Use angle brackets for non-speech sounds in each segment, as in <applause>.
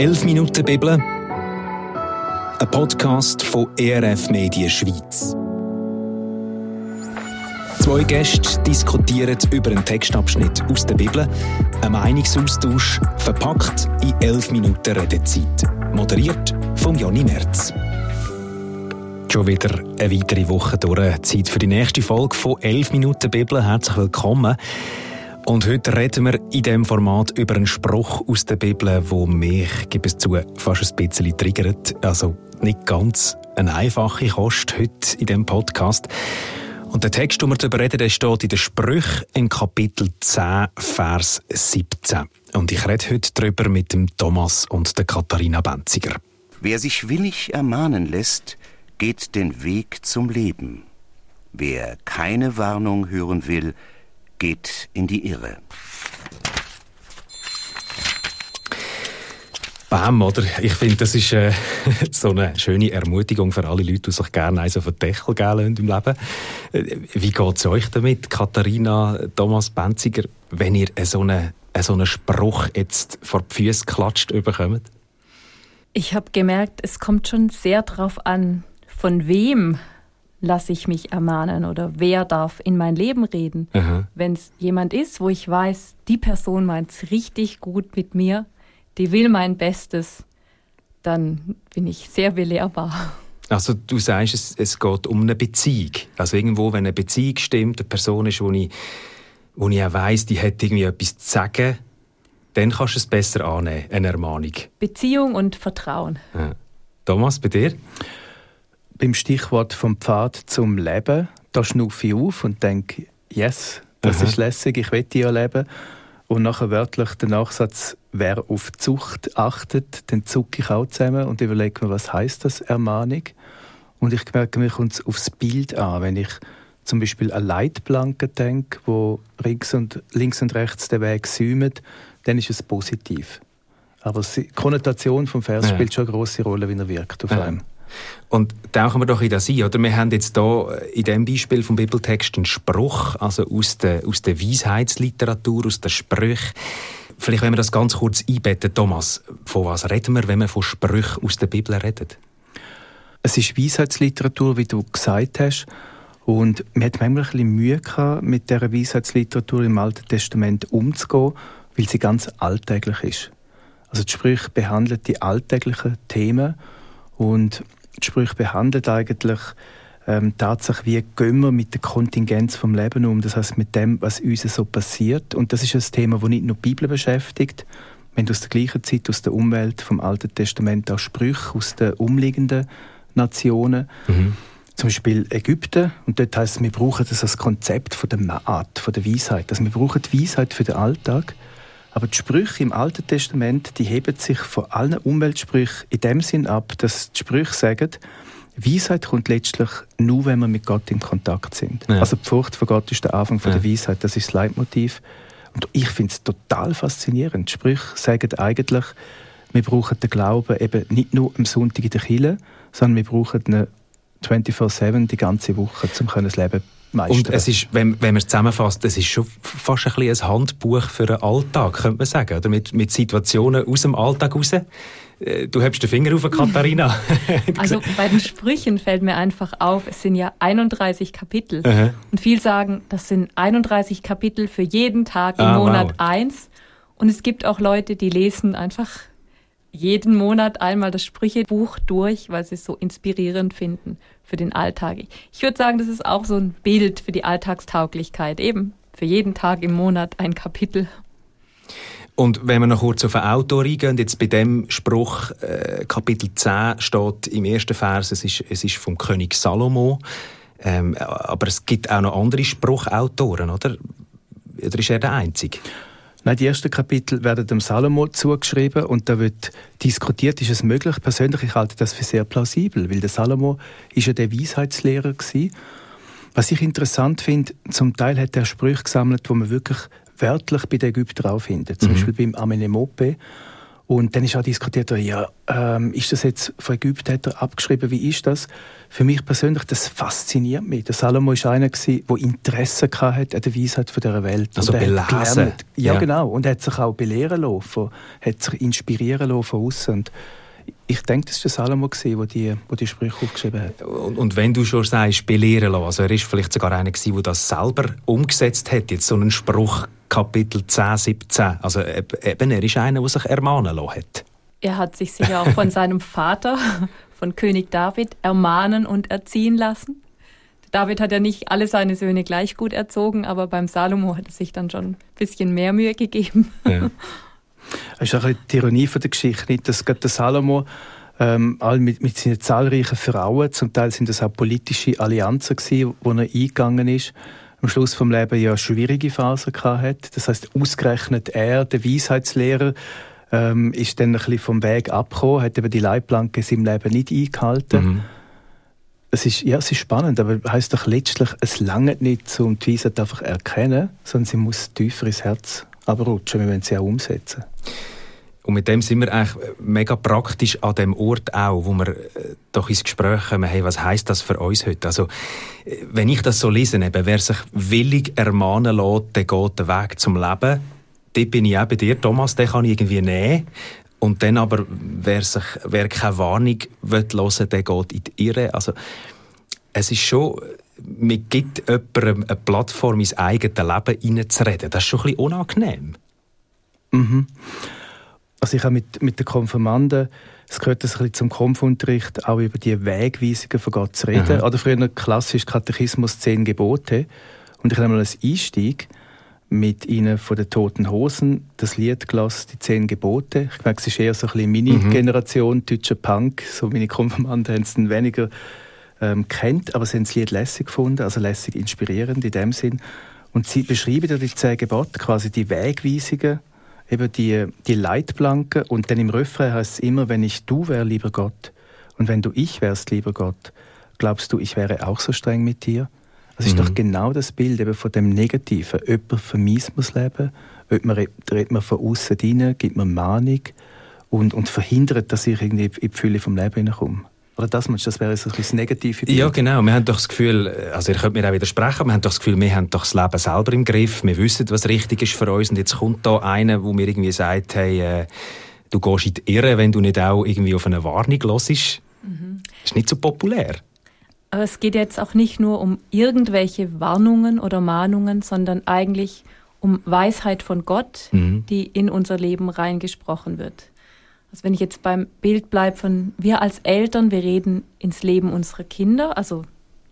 11 Minuten Bibel, ein Podcast von ERF Medien Schweiz. Zwei Gäste diskutieren über einen Textabschnitt aus der Bibel, ein Meinungsaustausch verpackt in 11 Minuten Redezeit. Moderiert von Jonny Merz. Schon wieder eine weitere Woche durch. Zeit für die nächste Folge von 11 Minuten Bibel. Herzlich willkommen. Und heute reden wir in diesem Format über einen Spruch aus der Bibel, der mich, gebe es zu, fast ein bisschen triggert. Also nicht ganz eine einfache Kost heute in diesem Podcast. Und der Text, den wir darüber reden, der steht in den Sprüchen im Kapitel 10, Vers 17. Und ich rede heute darüber mit dem Thomas und der Katharina Benziger. Wer sich willig ermahnen lässt, geht den Weg zum Leben. Wer keine Warnung hören will, geht in die Irre. Bam, oder? Ich finde, das ist äh, <laughs> so eine schöne Ermutigung für alle Leute, die sich gerne eins auf den Deckel geben im Leben. Äh, wie geht es euch damit, Katharina, Thomas Benziger, wenn ihr so einen, so einen Spruch jetzt vor die Füße klatscht bekommt? Ich habe gemerkt, es kommt schon sehr darauf an, von wem lasse ich mich ermahnen oder wer darf in mein Leben reden. Wenn es jemand ist, wo ich weiß, die Person meint es richtig gut mit mir, die will mein Bestes, dann bin ich sehr belehrbar. Also du sagst, es, es geht um eine Beziehung. Also irgendwo, wenn eine Beziehung stimmt, eine Person ist, wo ich, wo ich auch weiss, die hat irgendwie etwas zu sagen, dann kannst du es besser annehmen, eine Ermahnung. Beziehung und Vertrauen. Ja. Thomas, bei dir? Beim Stichwort vom Pfad zum Leben, da schnuffe ich auf und denke, yes, das Aha. ist lässig, ich will ja leben. Und nachher wörtlich der Nachsatz, wer auf Zucht achtet, dann zucke ich auch zusammen und überlege mir, was heißt das, Ermahnung? Und ich merke, mir kommt es aufs Bild an, wenn ich zum Beispiel an Leitplanke denke, wo links und, links und rechts den Weg säumen, dann ist es positiv. Aber die Konnotation vom Vers ja. spielt schon eine große Rolle, wie er wirkt auf ja. einem. Und tauchen wir doch in das ein, oder? Wir haben jetzt hier in diesem Beispiel vom Bibeltext einen Spruch, also aus der, aus der Weisheitsliteratur, aus den Sprüchen. Vielleicht, wenn wir das ganz kurz einbetten, Thomas, von was reden wir, wenn wir von Sprüchen aus der Bibel reden? Es ist Weisheitsliteratur, wie du gesagt hast. Und man hat manchmal ein bisschen Mühe gehabt, mit dieser Weisheitsliteratur im Alten Testament umzugehen, weil sie ganz alltäglich ist. Also die Sprüche behandeln die alltäglichen Themen und die Sprüche behandelt eigentlich ähm, Tatsache, wie gehen wir mit der Kontingenz vom Leben um, das heißt mit dem, was uns so passiert. Und das ist ein Thema, das nicht nur die Bibel beschäftigt. Wir haben aus der gleichen Zeit, aus der Umwelt, vom Alten Testament auch Sprüche aus den umliegenden Nationen. Mhm. Zum Beispiel Ägypten. Und dort heißt es, wir brauchen das als Konzept von der Maat, von der Weisheit. Also wir brauchen die Weisheit für den Alltag. Aber die Sprüche im Alten Testament, die heben sich von allen Umweltsprüchen in dem Sinn ab, dass die Sprüche sagen, Weisheit kommt letztlich nur, wenn wir mit Gott in Kontakt sind. Ja. Also die Furcht vor Gott ist der Anfang von ja. der Weisheit, das ist das Leitmotiv. Und ich finde es total faszinierend. Die Sprüche sagen eigentlich, wir brauchen den Glauben eben nicht nur am Sonntag in der Kirche, sondern wir brauchen ihn 24-7 die ganze Woche, um das Leben meistern. Und es ist, wenn, wenn man es zusammenfasst, es ist schon fast ein, bisschen ein Handbuch für den Alltag, könnte man sagen, oder mit, mit Situationen aus dem Alltag raus. Äh, du hebst den Finger auf, Katharina. <laughs> also bei den Sprüchen fällt mir einfach auf, es sind ja 31 Kapitel. Aha. Und viele sagen, das sind 31 Kapitel für jeden Tag im ah, Monat wow. eins. Und es gibt auch Leute, die lesen einfach jeden Monat einmal das Sprüchebuch durch, weil sie es so inspirierend finden für den Alltag. Ich würde sagen, das ist auch so ein Bild für die Alltagstauglichkeit. Eben für jeden Tag im Monat ein Kapitel. Und wenn wir noch kurz auf den Autor eingehen, jetzt bei dem Spruch, äh, Kapitel 10 steht im ersten Vers, es ist, es ist vom König Salomo. Ähm, aber es gibt auch noch andere Spruchautoren, oder? Oder ist er der Einzige? Nein, die ersten Kapitel werden dem Salomo zugeschrieben und da wird diskutiert, ist es möglich. Persönlich ich halte das für sehr plausibel, weil der Salomo ist ja der Weisheitslehrer gewesen. Was ich interessant finde, zum Teil hat er Sprüche gesammelt, wo man wirklich wörtlich bei den Ägyptern findet. Zum mhm. Beispiel beim Amenemope. Und dann ist auch diskutiert, ja, ähm, ist das jetzt von Ägypten hat er abgeschrieben, wie ist das? Für mich persönlich, das fasziniert mich. Der Salomo war einer, der Interesse hatte an der Weisheit dieser Welt. Also belesen. Ja, ja, genau. Und er hat sich auch belehren lassen, hat sich inspirieren lassen von außen. Ich denke, das war der Salomo, der die, die Sprüche aufgeschrieben hat. Und, und, wenn du schon sagst, belehren lassen, also er ist vielleicht sogar einer, der das selber umgesetzt hat, jetzt so einen Spruch, Kapitel 10, 17. Also eben, er ist einer, der sich ermahnen lassen hat. Er hat sich sicher auch von seinem Vater, <laughs> von König David, ermahnen und erziehen lassen. David hat ja nicht alle seine Söhne gleich gut erzogen, aber beim Salomo hat er sich dann schon ein bisschen mehr Mühe gegeben. <laughs> Ja. Das ist auch die Ironie von der Geschichte, nicht, dass gerade der Salomo ähm, all mit, mit seinen zahlreichen Frauen, zum Teil sind das auch politische Allianzen gewesen, wo er eingegangen ist, am Schluss vom Leben ja schwierige Phasen hat. Das heißt, ausgerechnet er, der Weisheitslehrer, ähm, ist dann ein bisschen vom Weg abgekommen, hat eben die Leitplanke in seinem Leben nicht eingehalten. Mhm. Es ist, ja, es ist spannend, aber heißt doch letztlich, es langt nicht, um die Weisheit einfach erkennen, sondern sie muss tiefer ins Herz abrutschen, wir wollen sie auch umsetzen. Und mit dem sind wir eigentlich mega praktisch an dem Ort auch, wo wir äh, doch ins Gespräch kommen, hey, was heißt das für uns heute? Also, äh, wenn ich das so lese, eben, wer sich willig ermahnen lässt, der geht den Weg zum Leben. Dort bin ich auch bei dir, Thomas, den kann ich irgendwie nehmen. Und dann aber, wer, sich, wer keine Warnung will hören, der geht in die Irre. Also, es ist schon, man gibt jemandem eine Plattform ins eigene Leben hineinzureden. Das ist schon ein bisschen unangenehm. Mhm. Also ich habe mit, mit den Konfirmanden, es gehört ein bisschen zum Konfunterricht, auch über die Wegweisungen von Gott zu reden. Mhm. Oder früher klassisch Katechismus zehn Gebote. Und ich habe mal als Einstieg mit ihnen von den Toten Hosen das Lied gelassen, die zehn Gebote. Ich merke, es ist eher so ein bisschen meine mhm. Generation, deutscher Punk. So meine Konfirmanden haben es dann weniger ähm, kennt, aber sie haben das Lied lässig gefunden, also lässig inspirierend in dem Sinn. Und sie beschreiben ja die zehn Gebote, quasi die Wegweisungen eben die, die Leitplanke und dann im Refrain heißt es immer, wenn ich du wäre, lieber Gott, und wenn du ich wärst, lieber Gott, glaubst du, ich wäre auch so streng mit dir? Das ist mhm. doch genau das Bild eben von dem Negativen. Jemand vermisst mir das Leben, jemand redet mir von außen rein, gibt mir Mahnung und, und verhindert, dass ich irgendwie in die Fülle vom Leben hineinkomme. Oder das meinst das wäre so ein das negative Bild? Ja, genau. Wir haben doch das Gefühl, also ihr könnt mir auch widersprechen, wir haben doch das Gefühl, wir haben doch das Leben selber im Griff, wir wissen, was richtig ist für uns und jetzt kommt da einer, wo mir irgendwie sagt, hey, äh, du gehst in die Irre, wenn du nicht auch irgendwie auf eine Warnung hörst. Mhm. ist nicht so populär. Aber es geht jetzt auch nicht nur um irgendwelche Warnungen oder Mahnungen, sondern eigentlich um Weisheit von Gott, mhm. die in unser Leben reingesprochen wird. Also wenn ich jetzt beim Bild bleibe von wir als Eltern, wir reden ins Leben unserer Kinder, also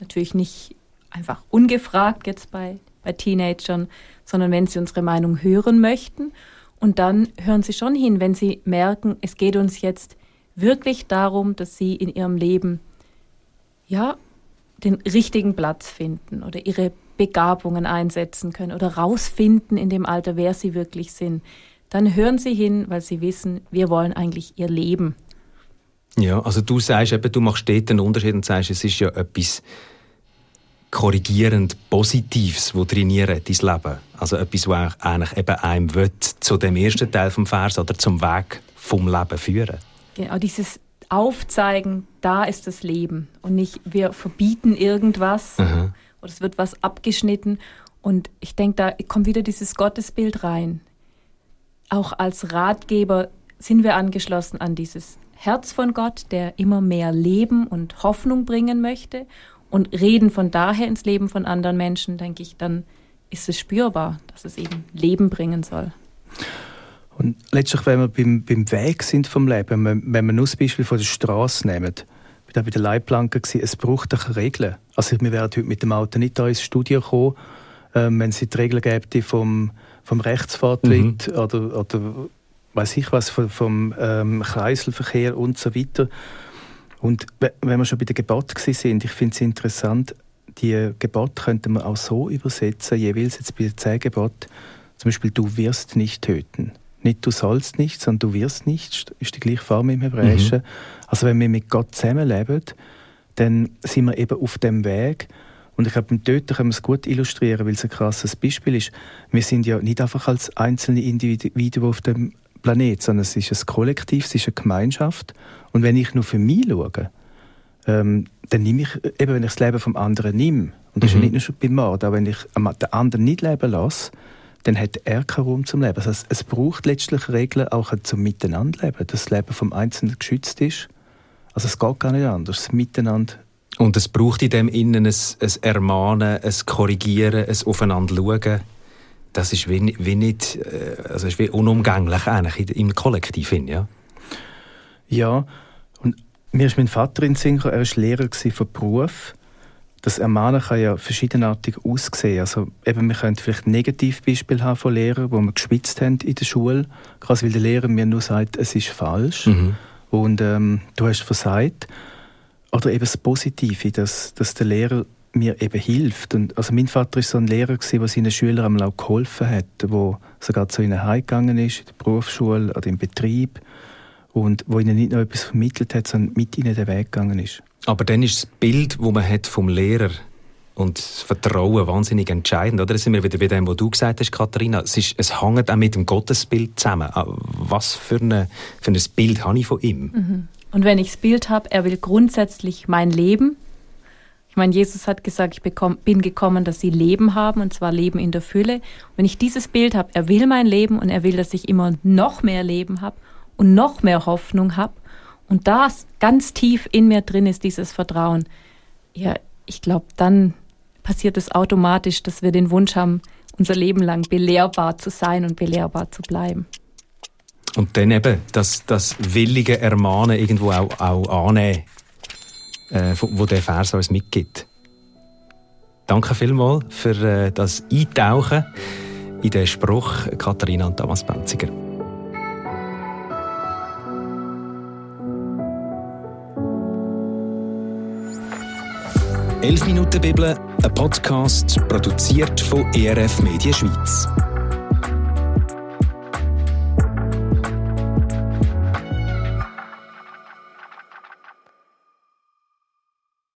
natürlich nicht einfach ungefragt jetzt bei, bei Teenagern, sondern wenn sie unsere Meinung hören möchten. Und dann hören sie schon hin, wenn sie merken, es geht uns jetzt wirklich darum, dass sie in ihrem Leben ja den richtigen Platz finden oder ihre Begabungen einsetzen können oder rausfinden in dem Alter, wer sie wirklich sind dann hören sie hin, weil sie wissen, wir wollen eigentlich ihr Leben. Ja, also du sagst eben, du machst dort einen Unterschied und sagst, es ist ja etwas korrigierend Positives, das trainieren dein Leben. Also etwas, was eigentlich eben einem will, zu dem ersten Teil vom Vers oder zum Weg vom Leben führen. Genau, dieses Aufzeigen, da ist das Leben und nicht wir verbieten irgendwas Aha. oder es wird was abgeschnitten. Und ich denke, da kommt wieder dieses Gottesbild rein auch als Ratgeber sind wir angeschlossen an dieses Herz von Gott, der immer mehr Leben und Hoffnung bringen möchte und reden von daher ins Leben von anderen Menschen, denke ich, dann ist es spürbar, dass es eben Leben bringen soll. Und letztlich, wenn wir beim, beim Weg sind vom Leben, wenn, wir nur das Beispiel von der Straße nehmen, ich war bei der Leitplanke, es braucht doch Regeln. Also wir werden heute mit dem Auto nicht da ins Studio kommen, ähm, wenn es die Regeln gäbe vom vom Rechtsfahrtritt mhm. oder, oder weiß ich was, vom, vom ähm, Kreiselverkehr und so weiter. Und wenn wir schon bei der Gebot sind, ich finde es interessant, die Gebot könnte man auch so übersetzen, jeweils jetzt bei den zehn Gebot, zum Beispiel, du wirst nicht töten. Nicht du sollst nicht, sondern du wirst nicht, ist die gleiche Form im Hebräischen. Mhm. Also wenn wir mit Gott zusammenleben, dann sind wir eben auf dem Weg, und ich glaube, Töten können wir es gut illustrieren, weil es ein krasses Beispiel ist. Wir sind ja nicht einfach als einzelne Individuen auf dem Planet, sondern es ist ein Kollektiv, es ist eine Gemeinschaft. Und wenn ich nur für mich schaue, ähm, dann nehme ich, eben wenn ich das Leben vom anderen nehme, und das mhm. ist ja nicht nur schon beim Mord, aber wenn ich den anderen nicht leben lasse, dann hat er keinen Raum zum Leben. Also es, es braucht letztlich Regeln auch zum Miteinanderleben, dass das Leben vom Einzelnen geschützt ist. Also es geht gar nicht anders, das Miteinander. Und es braucht in dem Innen ein, ein Ermahnen, ein Korrigieren, ein Aufeinanderschauen. Das ist wie, wie nicht, äh, also ist wie unumgänglich eigentlich im Kollektiv, ja? Ja, und mir ist mein Vater in Sinn er war Lehrer von Beruf das Ermahnen kann ja verschiedenartig aussehen. Also eben, wir können vielleicht Negativbeispiele haben von Lehrern, wo wir geschwitzt haben in der Schule, quasi weil der Lehrer mir nur sagt, es ist falsch mhm. und ähm, du hast versagt. Oder eben das Positive, dass, dass der Lehrer mir eben hilft. Und, also mein Vater war so ein Lehrer, der seinen Schülern auch geholfen hat, der sogar zu ihnen heimgegangen ist, in der Berufsschule oder im Betrieb und wo ihnen nicht nur etwas vermittelt hat, sondern mit ihnen den Weg gegangen ist. Aber dann ist das Bild, das man hat vom Lehrer und das Vertrauen wahnsinnig entscheidend. Oder? Da sind wir wieder bei dem, was du gesagt hast, Katharina. Es, ist, es hängt auch mit dem Gottesbild zusammen. Ah, was für, eine, für ein Bild habe ich von ihm? Mhm. Und wenn ich das Bild habe, er will grundsätzlich mein Leben. Ich meine, Jesus hat gesagt, ich bekomm, bin gekommen, dass sie Leben haben, und zwar Leben in der Fülle. Und wenn ich dieses Bild habe, er will mein Leben und er will, dass ich immer noch mehr Leben habe und noch mehr Hoffnung habe, und das ganz tief in mir drin ist, dieses Vertrauen, ja, ich glaube, dann passiert es automatisch, dass wir den Wunsch haben, unser Leben lang belehrbar zu sein und belehrbar zu bleiben. Und dann eben das, das willige Ermahnen irgendwo auch, auch annehmen, äh, wo der Vers uns mitgibt. Danke vielmals für äh, das Eintauchen in den Spruch Katharina und Thomas Benziger. 11 Minuten Bibel, ein Podcast produziert von ERF Media Schweiz.